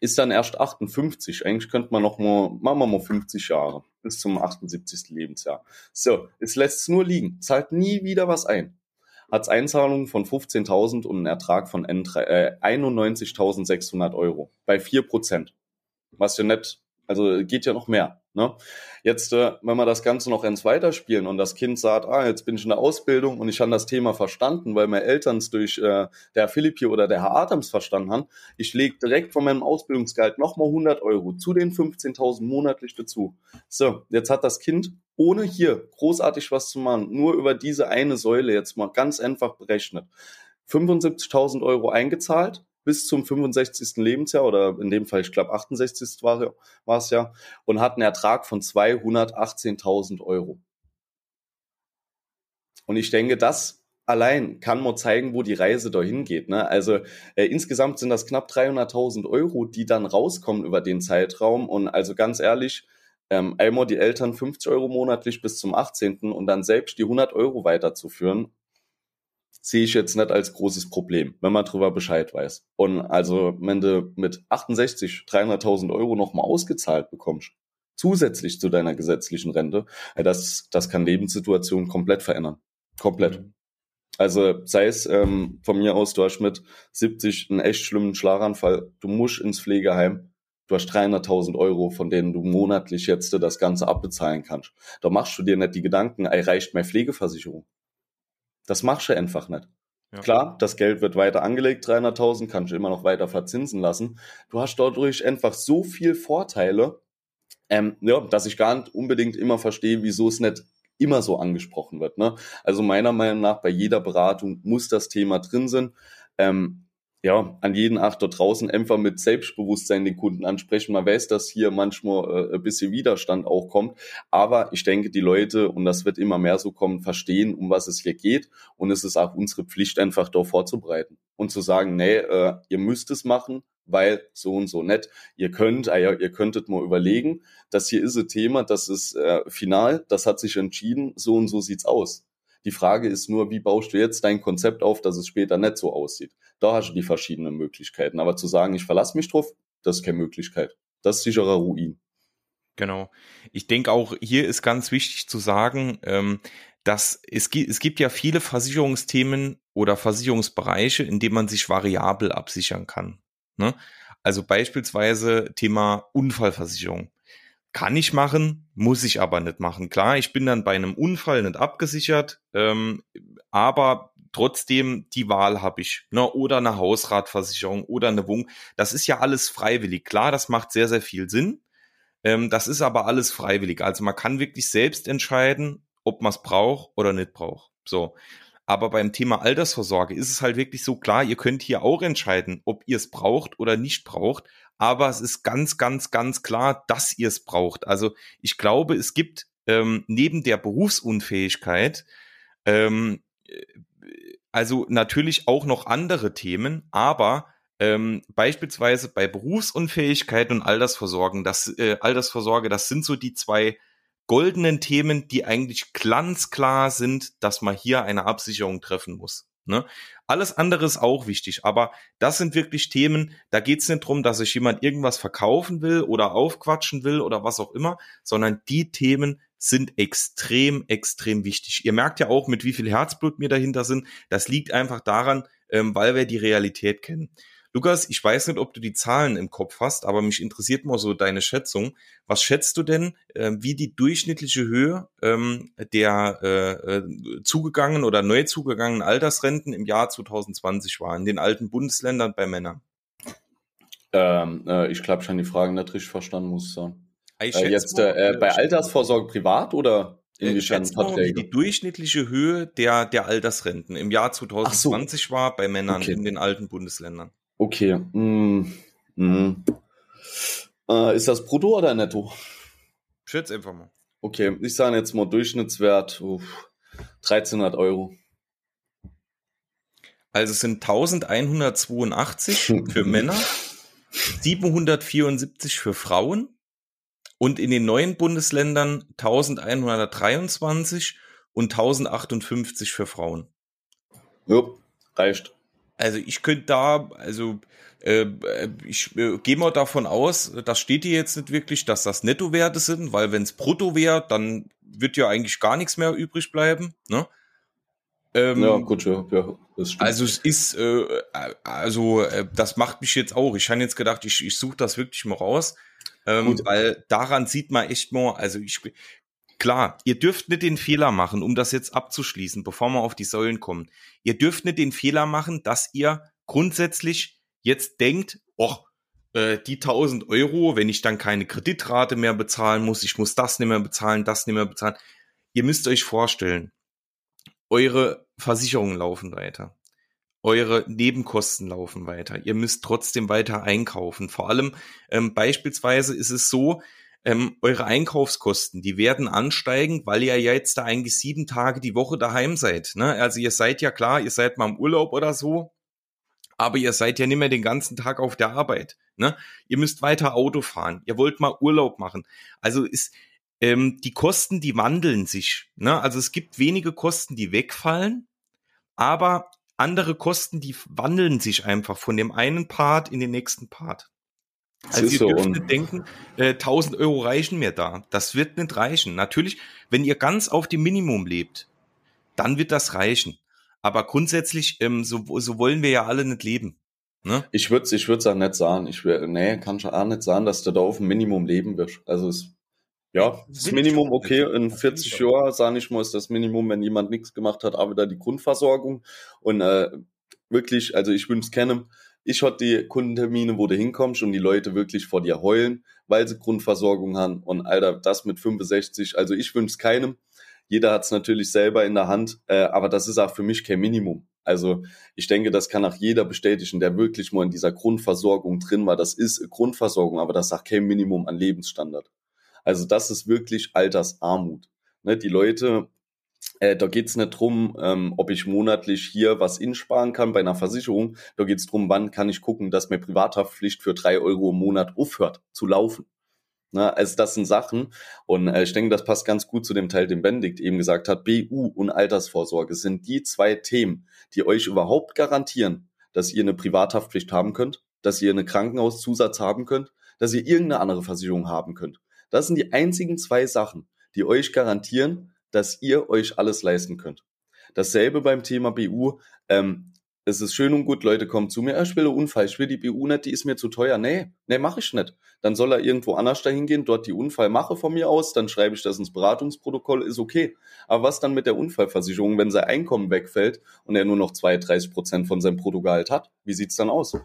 ist dann erst 58. Eigentlich könnte man noch mal, machen wir mal 50 Jahre bis zum 78. Lebensjahr. So, es lässt es nur liegen, zahlt nie wieder was ein. Hat Einzahlungen von 15.000 und einen Ertrag von äh, 91.600 Euro bei 4 Prozent. Was ja nicht also geht ja noch mehr. Ne? Jetzt, äh, wenn wir das Ganze noch ins Weiterspielen und das Kind sagt, ah, jetzt bin ich in der Ausbildung und ich habe das Thema verstanden, weil meine Eltern es durch äh, der Philippi oder der Herr Adams verstanden haben, ich lege direkt von meinem Ausbildungsgehalt nochmal 100 Euro zu den 15.000 monatlich dazu. So, jetzt hat das Kind, ohne hier großartig was zu machen, nur über diese eine Säule jetzt mal ganz einfach berechnet, 75.000 Euro eingezahlt, bis zum 65. Lebensjahr oder in dem Fall, ich glaube, 68. war, es ja und hat einen Ertrag von 218.000 Euro. Und ich denke, das allein kann man zeigen, wo die Reise dahin geht. Ne? Also äh, insgesamt sind das knapp 300.000 Euro, die dann rauskommen über den Zeitraum. Und also ganz ehrlich, ähm, einmal die Eltern 50 Euro monatlich bis zum 18. und dann selbst die 100 Euro weiterzuführen, sehe ich jetzt nicht als großes Problem, wenn man darüber Bescheid weiß. Und also, wenn du mit 68 300.000 Euro nochmal ausgezahlt bekommst, zusätzlich zu deiner gesetzlichen Rente, das, das kann Lebenssituationen komplett verändern. Komplett. Mhm. Also sei es ähm, von mir aus, du hast mit 70 einen echt schlimmen Schlaganfall, du musst ins Pflegeheim, du hast 300.000 Euro, von denen du monatlich jetzt das Ganze abbezahlen kannst. Da machst du dir nicht die Gedanken, ey, reicht meine Pflegeversicherung? Das machst du einfach nicht. Ja. Klar, das Geld wird weiter angelegt, 300.000, kannst du immer noch weiter verzinsen lassen. Du hast dadurch einfach so viel Vorteile, ähm, ja, dass ich gar nicht unbedingt immer verstehe, wieso es nicht immer so angesprochen wird. Ne? Also meiner Meinung nach bei jeder Beratung muss das Thema drin sein. Ähm, ja, an jeden Achter draußen einfach mit Selbstbewusstsein den Kunden ansprechen. Man weiß, dass hier manchmal äh, ein bisschen Widerstand auch kommt, aber ich denke, die Leute, und das wird immer mehr so kommen, verstehen, um was es hier geht und es ist auch unsere Pflicht, einfach dort vorzubereiten und zu sagen, nee, äh, ihr müsst es machen, weil so und so nett. Ihr könnt, äh, ihr könntet mal überlegen, das hier ist ein Thema, das ist äh, final, das hat sich entschieden, so und so sieht's aus. Die Frage ist nur, wie baust du jetzt dein Konzept auf, dass es später nicht so aussieht? Da hast du die verschiedenen Möglichkeiten. Aber zu sagen, ich verlasse mich drauf, das ist keine Möglichkeit. Das ist sicherer Ruin. Genau. Ich denke auch, hier ist ganz wichtig zu sagen, ähm, dass es, gibt, es gibt ja viele Versicherungsthemen oder Versicherungsbereiche, in denen man sich variabel absichern kann. Ne? Also beispielsweise Thema Unfallversicherung. Kann ich machen, muss ich aber nicht machen. Klar, ich bin dann bei einem Unfall nicht abgesichert, ähm, aber trotzdem die Wahl habe ich. Ne? Oder eine Hausratversicherung oder eine Wohnung. Das ist ja alles freiwillig. Klar, das macht sehr, sehr viel Sinn. Ähm, das ist aber alles freiwillig. Also man kann wirklich selbst entscheiden, ob man es braucht oder nicht braucht. So. Aber beim Thema Altersvorsorge ist es halt wirklich so klar, ihr könnt hier auch entscheiden, ob ihr es braucht oder nicht braucht. Aber es ist ganz, ganz, ganz klar, dass ihr es braucht. Also ich glaube, es gibt ähm, neben der Berufsunfähigkeit ähm, äh, also natürlich auch noch andere Themen, aber ähm, beispielsweise bei Berufsunfähigkeit und Altersvorsorgen, das äh, Altersvorsorge, das sind so die zwei goldenen Themen, die eigentlich glanzklar sind, dass man hier eine Absicherung treffen muss. Ne? Alles andere ist auch wichtig, aber das sind wirklich Themen, da geht es nicht drum, dass sich jemand irgendwas verkaufen will oder aufquatschen will oder was auch immer, sondern die Themen sind extrem, extrem wichtig. Ihr merkt ja auch, mit wie viel Herzblut mir dahinter sind. Das liegt einfach daran, ähm, weil wir die Realität kennen. Lukas, ich weiß nicht, ob du die Zahlen im Kopf hast, aber mich interessiert mal so deine Schätzung. Was schätzt du denn, äh, wie die durchschnittliche Höhe ähm, der äh, äh, zugegangenen oder neu zugegangenen Altersrenten im Jahr 2020 war in den alten Bundesländern bei Männern? Ähm, äh, ich glaube, ich habe die Fragen nicht richtig verstanden, muss ich sagen. Ich äh, jetzt äh, bei Altersvorsorge privat oder äh, inwiefern Verträge? Die durchschnittliche Höhe der, der Altersrenten im Jahr 2020 so. war bei Männern okay. in den alten Bundesländern. Okay. Mm, mm. Äh, ist das brutto oder netto? Schätze einfach mal. Okay, ich sage jetzt mal Durchschnittswert uff, 1300 Euro. Also es sind 1182 für Männer, 774 für Frauen und in den neuen Bundesländern 1123 und 1058 für Frauen. Ja, reicht. Also ich könnte da, also äh, ich äh, gehe mal davon aus, das steht hier jetzt nicht wirklich, dass das Nettowerte sind, weil wenn es brutto wäre, dann wird ja eigentlich gar nichts mehr übrig bleiben. Ne? Ähm, ja, gut, ja, ja das stimmt. Also es ist, äh, also äh, das macht mich jetzt auch. Ich habe jetzt gedacht, ich, ich suche das wirklich mal raus, ähm, weil daran sieht man echt mal, also ich Klar, ihr dürft nicht den Fehler machen, um das jetzt abzuschließen, bevor wir auf die Säulen kommen. Ihr dürft nicht den Fehler machen, dass ihr grundsätzlich jetzt denkt, oh, äh, die 1000 Euro, wenn ich dann keine Kreditrate mehr bezahlen muss, ich muss das nicht mehr bezahlen, das nicht mehr bezahlen. Ihr müsst euch vorstellen, eure Versicherungen laufen weiter. Eure Nebenkosten laufen weiter. Ihr müsst trotzdem weiter einkaufen. Vor allem ähm, beispielsweise ist es so, ähm, eure Einkaufskosten, die werden ansteigen, weil ihr ja jetzt da eigentlich sieben Tage die Woche daheim seid. Ne? Also ihr seid ja klar, ihr seid mal im Urlaub oder so, Aber ihr seid ja nicht mehr den ganzen Tag auf der Arbeit. Ne? Ihr müsst weiter Auto fahren. Ihr wollt mal Urlaub machen. Also ist ähm, die Kosten, die wandeln sich. Ne? Also es gibt wenige Kosten, die wegfallen, aber andere Kosten, die wandeln sich einfach von dem einen Part in den nächsten Part. Also ihr dürft so nicht denken, äh, 1000 Euro reichen mir da. Das wird nicht reichen. Natürlich, wenn ihr ganz auf dem Minimum lebt, dann wird das reichen. Aber grundsätzlich, ähm, so, so wollen wir ja alle nicht leben. Ne? Ich würde es ich würd's auch nicht sagen. Ich will, nee, kann schon auch nicht sagen, dass du da auf dem Minimum leben wirst. Also es, ja, das Minimum okay. In 40 Jahren, sage ich mal, ist das Minimum, wenn jemand nichts gemacht hat, aber da die Grundversorgung. Und äh, wirklich, also ich wünsche es kennen, ich hatte die Kundentermine, wo du hinkommst und die Leute wirklich vor dir heulen, weil sie Grundversorgung haben. Und Alter, das mit 65, also ich wünsche es keinem. Jeder hat es natürlich selber in der Hand, äh, aber das ist auch für mich kein Minimum. Also ich denke, das kann auch jeder bestätigen, der wirklich mal in dieser Grundversorgung drin war. Das ist Grundversorgung, aber das ist auch kein Minimum an Lebensstandard. Also das ist wirklich Altersarmut. Ne, die Leute äh, da geht's nicht drum, ähm, ob ich monatlich hier was insparen kann bei einer Versicherung. Da geht's drum, wann kann ich gucken, dass mir Privathaftpflicht für drei Euro im Monat aufhört zu laufen. Na, also das sind Sachen und äh, ich denke, das passt ganz gut zu dem Teil, den Benedikt eben gesagt hat. BU und Altersvorsorge sind die zwei Themen, die euch überhaupt garantieren, dass ihr eine Privathaftpflicht haben könnt, dass ihr eine Krankenhauszusatz haben könnt, dass ihr irgendeine andere Versicherung haben könnt. Das sind die einzigen zwei Sachen, die euch garantieren, dass ihr euch alles leisten könnt. Dasselbe beim Thema BU. Ähm, es ist schön und gut, Leute kommen zu mir, ah, ich will einen Unfall, ich will die BU nicht, die ist mir zu teuer. Nee, nee, mache ich nicht. Dann soll er irgendwo anders dahin gehen, dort die Unfall mache von mir aus, dann schreibe ich das ins Beratungsprotokoll, ist okay. Aber was dann mit der Unfallversicherung, wenn sein Einkommen wegfällt und er nur noch 32 Prozent von seinem Bruttogehalt hat? Wie sieht's dann aus?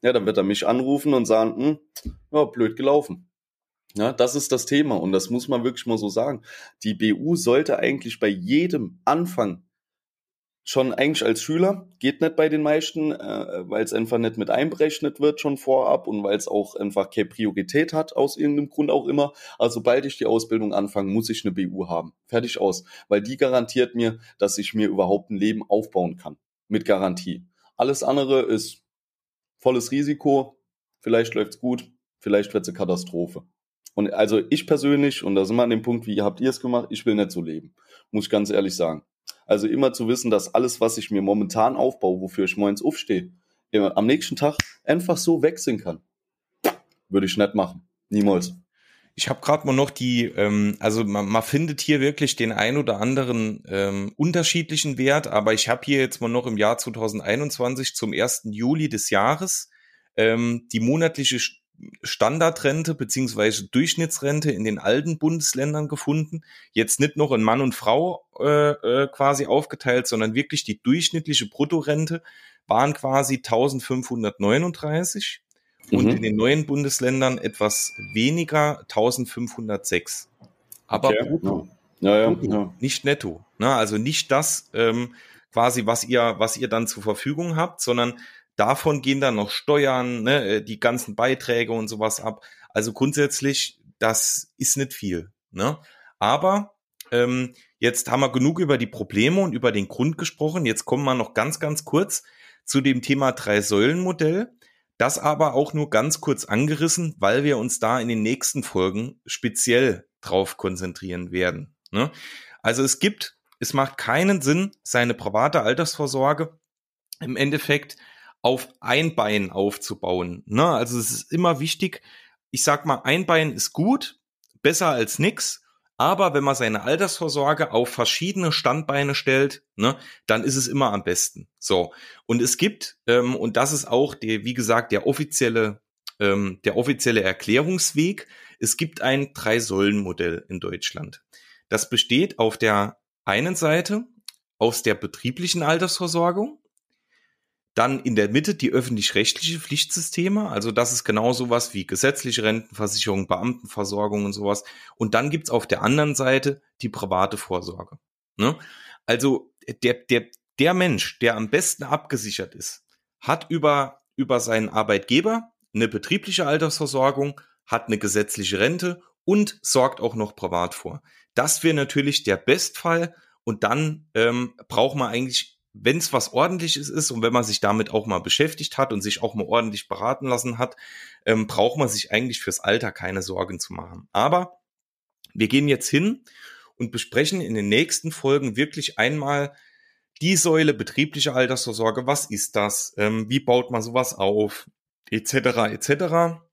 Ja, dann wird er mich anrufen und sagen, hm, ja, blöd gelaufen. Ja, das ist das Thema und das muss man wirklich mal so sagen. Die BU sollte eigentlich bei jedem Anfang schon eigentlich als Schüler, geht nicht bei den meisten, äh, weil es einfach nicht mit einberechnet wird schon vorab und weil es auch einfach keine Priorität hat, aus irgendeinem Grund auch immer. Also sobald ich die Ausbildung anfange, muss ich eine BU haben. Fertig aus. Weil die garantiert mir, dass ich mir überhaupt ein Leben aufbauen kann. Mit Garantie. Alles andere ist volles Risiko. Vielleicht läuft's gut, vielleicht wird's eine Katastrophe. Und also ich persönlich, und da sind wir an dem Punkt, wie habt ihr es gemacht, ich will nicht so leben. Muss ich ganz ehrlich sagen. Also immer zu wissen, dass alles, was ich mir momentan aufbaue, wofür ich morgens aufstehe, am nächsten Tag einfach so wechseln kann. Würde ich nicht machen. Niemals. Ich habe gerade mal noch die, ähm, also man, man findet hier wirklich den ein oder anderen ähm, unterschiedlichen Wert, aber ich habe hier jetzt mal noch im Jahr 2021 zum 1. Juli des Jahres ähm, die monatliche Standardrente beziehungsweise Durchschnittsrente in den alten Bundesländern gefunden. Jetzt nicht noch in Mann und Frau äh, äh, quasi aufgeteilt, sondern wirklich die durchschnittliche Bruttorente waren quasi 1539 mhm. und in den neuen Bundesländern etwas weniger 1506. Aber okay. brutto. Ja, ja, brutto, ja. nicht netto. Ne? Also nicht das ähm, quasi, was ihr, was ihr dann zur Verfügung habt, sondern Davon gehen dann noch Steuern, ne, äh, die ganzen Beiträge und sowas ab. Also grundsätzlich, das ist nicht viel. Ne? Aber ähm, jetzt haben wir genug über die Probleme und über den Grund gesprochen. Jetzt kommen wir noch ganz, ganz kurz zu dem Thema Drei-Säulen-Modell. Das aber auch nur ganz kurz angerissen, weil wir uns da in den nächsten Folgen speziell drauf konzentrieren werden. Ne? Also es gibt, es macht keinen Sinn, seine private Altersvorsorge im Endeffekt auf ein Bein aufzubauen. Ne? Also es ist immer wichtig, ich sag mal, ein Bein ist gut, besser als nix, aber wenn man seine Altersvorsorge auf verschiedene Standbeine stellt, ne, dann ist es immer am besten. So. Und es gibt, ähm, und das ist auch der, wie gesagt, der offizielle, ähm, der offizielle Erklärungsweg, es gibt ein Drei-Säulen-Modell in Deutschland. Das besteht auf der einen Seite aus der betrieblichen Altersversorgung, dann in der Mitte die öffentlich-rechtliche Pflichtsysteme, also das ist genau sowas wie gesetzliche Rentenversicherung, Beamtenversorgung und sowas. Und dann gibt's auf der anderen Seite die private Vorsorge. Ne? Also der, der, der Mensch, der am besten abgesichert ist, hat über, über seinen Arbeitgeber eine betriebliche Altersversorgung, hat eine gesetzliche Rente und sorgt auch noch privat vor. Das wäre natürlich der Bestfall und dann ähm, braucht man eigentlich wenn es was ordentliches ist und wenn man sich damit auch mal beschäftigt hat und sich auch mal ordentlich beraten lassen hat, ähm, braucht man sich eigentlich fürs Alter keine Sorgen zu machen. Aber wir gehen jetzt hin und besprechen in den nächsten Folgen wirklich einmal die Säule betriebliche Altersvorsorge. Was ist das? Ähm, wie baut man sowas auf? Etc. etc.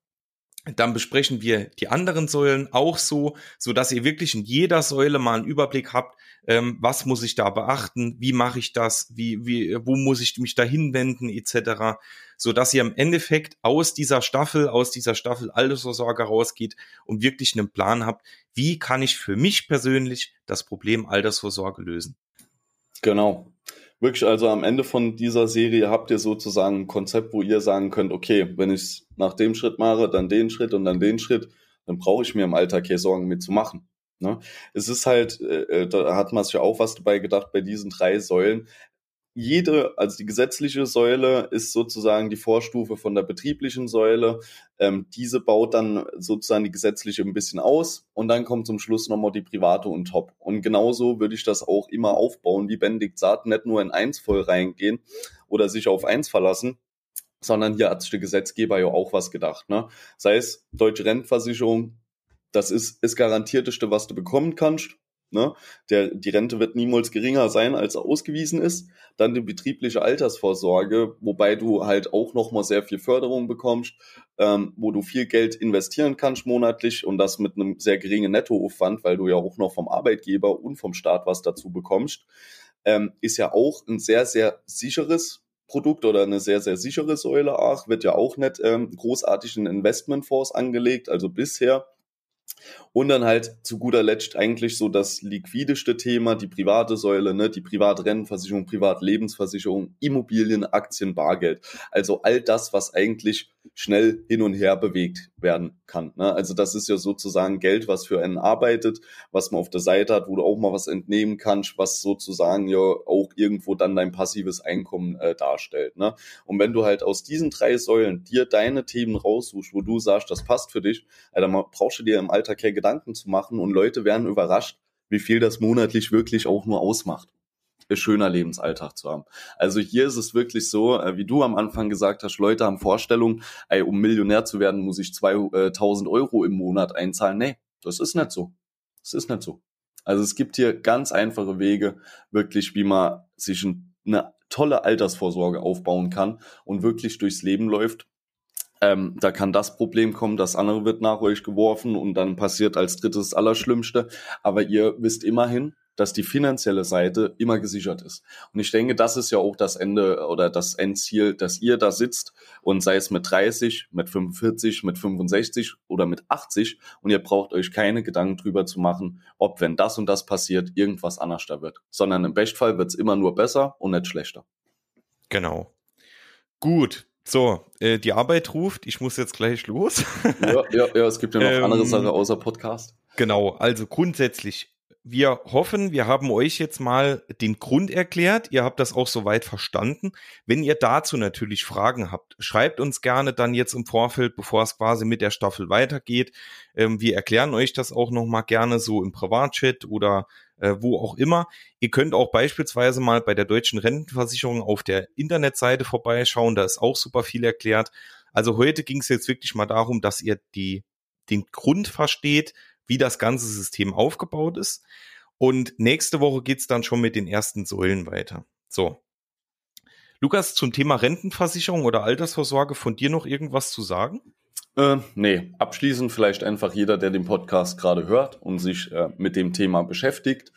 Dann besprechen wir die anderen Säulen auch so, so dass ihr wirklich in jeder Säule mal einen Überblick habt, ähm, was muss ich da beachten, wie mache ich das, wie, wie, wo muss ich mich da hinwenden, etc. So dass ihr im Endeffekt aus dieser Staffel, aus dieser Staffel Altersvorsorge rausgeht und wirklich einen Plan habt, wie kann ich für mich persönlich das Problem Altersvorsorge lösen. Genau. Wirklich, also am Ende von dieser Serie habt ihr sozusagen ein Konzept, wo ihr sagen könnt, okay, wenn ich nach dem Schritt mache, dann den Schritt und dann den Schritt, dann brauche ich mir im Alltag keine Sorgen mit zu machen. Ne? Es ist halt, äh, äh da hat man sich ja auch was dabei gedacht bei diesen drei Säulen jede, also die gesetzliche Säule ist sozusagen die Vorstufe von der betrieblichen Säule. Ähm, diese baut dann sozusagen die gesetzliche ein bisschen aus und dann kommt zum Schluss nochmal die private und top. Und genauso würde ich das auch immer aufbauen, wie Benedikt sagt, nicht nur in eins voll reingehen oder sich auf eins verlassen, sondern hier hat sich der Gesetzgeber ja auch was gedacht. Ne? Sei es deutsche Rentenversicherung, das ist das garantierteste, was du bekommen kannst. Ne? Der, die Rente wird niemals geringer sein, als ausgewiesen ist. Dann die betriebliche Altersvorsorge, wobei du halt auch nochmal sehr viel Förderung bekommst, ähm, wo du viel Geld investieren kannst monatlich und das mit einem sehr geringen Nettoaufwand, weil du ja auch noch vom Arbeitgeber und vom Staat was dazu bekommst, ähm, ist ja auch ein sehr, sehr sicheres Produkt oder eine sehr, sehr sichere Säule auch, wird ja auch nicht ähm, großartig in Investmentfonds angelegt, also bisher und dann halt zu guter Letzt eigentlich so das liquideste Thema, die private Säule, ne, die Privatrennenversicherung, Privatlebensversicherung, Immobilien, Aktien, Bargeld. Also all das, was eigentlich schnell hin und her bewegt werden kann. Ne? Also das ist ja sozusagen Geld, was für einen arbeitet, was man auf der Seite hat, wo du auch mal was entnehmen kannst, was sozusagen ja auch irgendwo dann dein passives Einkommen äh, darstellt. Ne? Und wenn du halt aus diesen drei Säulen dir deine Themen raussuchst, wo du sagst, das passt für dich, dann brauchst du dir im Alltag keine Gedanken zu machen und Leute werden überrascht, wie viel das monatlich wirklich auch nur ausmacht schöner Lebensalltag zu haben. Also hier ist es wirklich so, äh, wie du am Anfang gesagt hast, Leute haben Vorstellungen, ey, um Millionär zu werden, muss ich 2000 Euro im Monat einzahlen. Nee, das ist nicht so. Das ist nicht so. Also es gibt hier ganz einfache Wege, wirklich, wie man sich eine tolle Altersvorsorge aufbauen kann und wirklich durchs Leben läuft. Ähm, da kann das Problem kommen, das andere wird nach euch geworfen und dann passiert als drittes das Allerschlimmste. Aber ihr wisst immerhin, dass die finanzielle Seite immer gesichert ist. Und ich denke, das ist ja auch das Ende oder das Endziel, dass ihr da sitzt und sei es mit 30, mit 45, mit 65 oder mit 80 und ihr braucht euch keine Gedanken drüber zu machen, ob wenn das und das passiert, irgendwas anders da wird. Sondern im Bestfall wird es immer nur besser und nicht schlechter. Genau. Gut, so, äh, die Arbeit ruft, ich muss jetzt gleich los. ja, ja, ja, es gibt ja noch ähm, andere Sachen außer Podcast. Genau, also grundsätzlich wir hoffen, wir haben euch jetzt mal den Grund erklärt. Ihr habt das auch soweit verstanden. Wenn ihr dazu natürlich Fragen habt, schreibt uns gerne dann jetzt im Vorfeld, bevor es quasi mit der Staffel weitergeht. Ähm, wir erklären euch das auch nochmal gerne so im Privatchat oder äh, wo auch immer. Ihr könnt auch beispielsweise mal bei der Deutschen Rentenversicherung auf der Internetseite vorbeischauen. Da ist auch super viel erklärt. Also heute ging es jetzt wirklich mal darum, dass ihr die, den Grund versteht, wie das ganze System aufgebaut ist. Und nächste Woche geht's dann schon mit den ersten Säulen weiter. So. Lukas, zum Thema Rentenversicherung oder Altersvorsorge von dir noch irgendwas zu sagen? Äh, nee, abschließend vielleicht einfach jeder, der den Podcast gerade hört und sich äh, mit dem Thema beschäftigt,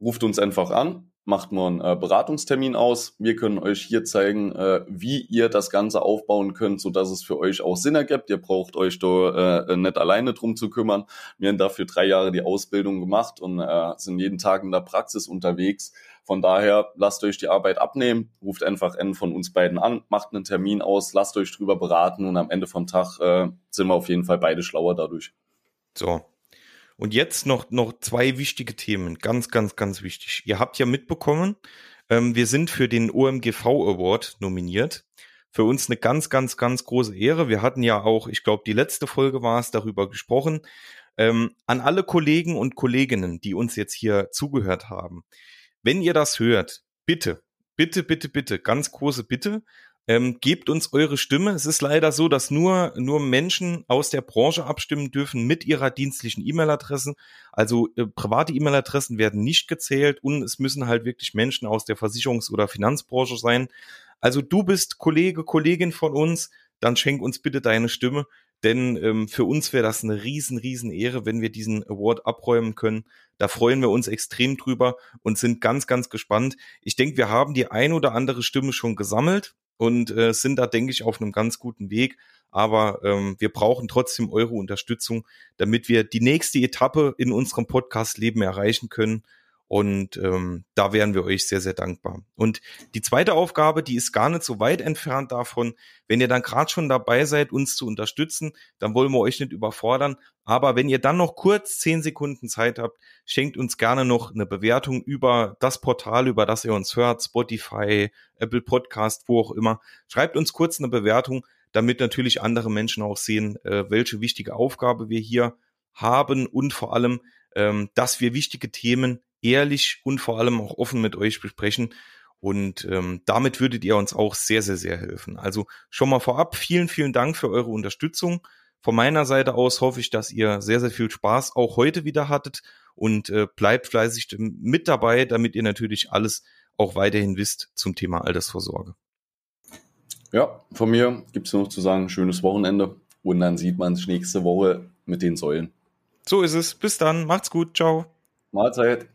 ruft uns einfach an macht nur einen äh, Beratungstermin aus. Wir können euch hier zeigen, äh, wie ihr das Ganze aufbauen könnt, so dass es für euch auch Sinn ergibt. Ihr braucht euch da äh, nicht alleine drum zu kümmern. Wir haben dafür drei Jahre die Ausbildung gemacht und äh, sind jeden Tag in der Praxis unterwegs. Von daher lasst euch die Arbeit abnehmen, ruft einfach einen von uns beiden an, macht einen Termin aus, lasst euch drüber beraten und am Ende vom Tag äh, sind wir auf jeden Fall beide schlauer dadurch. So, und jetzt noch, noch zwei wichtige Themen. Ganz, ganz, ganz wichtig. Ihr habt ja mitbekommen, ähm, wir sind für den OMGV Award nominiert. Für uns eine ganz, ganz, ganz große Ehre. Wir hatten ja auch, ich glaube, die letzte Folge war es, darüber gesprochen. Ähm, an alle Kollegen und Kolleginnen, die uns jetzt hier zugehört haben. Wenn ihr das hört, bitte, bitte, bitte, bitte, ganz große Bitte, ähm, gebt uns eure Stimme. Es ist leider so, dass nur, nur Menschen aus der Branche abstimmen dürfen mit ihrer dienstlichen E-Mail-Adresse. Also äh, private E-Mail-Adressen werden nicht gezählt und es müssen halt wirklich Menschen aus der Versicherungs- oder Finanzbranche sein. Also du bist Kollege, Kollegin von uns, dann schenk uns bitte deine Stimme. Denn ähm, für uns wäre das eine riesen, riesen Ehre, wenn wir diesen Award abräumen können. Da freuen wir uns extrem drüber und sind ganz, ganz gespannt. Ich denke, wir haben die ein oder andere Stimme schon gesammelt und äh, sind da, denke ich, auf einem ganz guten Weg. Aber ähm, wir brauchen trotzdem eure Unterstützung, damit wir die nächste Etappe in unserem Podcast-Leben erreichen können. Und ähm, da wären wir euch sehr, sehr dankbar. Und die zweite Aufgabe, die ist gar nicht so weit entfernt davon. Wenn ihr dann gerade schon dabei seid, uns zu unterstützen, dann wollen wir euch nicht überfordern. Aber wenn ihr dann noch kurz zehn Sekunden Zeit habt, schenkt uns gerne noch eine Bewertung über das Portal, über das ihr uns hört, Spotify, Apple Podcast, wo auch immer. Schreibt uns kurz eine Bewertung, damit natürlich andere Menschen auch sehen, äh, welche wichtige Aufgabe wir hier haben und vor allem, ähm, dass wir wichtige Themen ehrlich und vor allem auch offen mit euch besprechen. Und ähm, damit würdet ihr uns auch sehr, sehr, sehr helfen. Also schon mal vorab vielen, vielen Dank für eure Unterstützung. Von meiner Seite aus hoffe ich, dass ihr sehr, sehr viel Spaß auch heute wieder hattet und äh, bleibt fleißig mit dabei, damit ihr natürlich alles auch weiterhin wisst zum Thema Altersvorsorge. Ja, von mir gibt es nur noch zu sagen, schönes Wochenende und dann sieht man sich nächste Woche mit den Säulen. So ist es. Bis dann. Macht's gut. Ciao. Mahlzeit.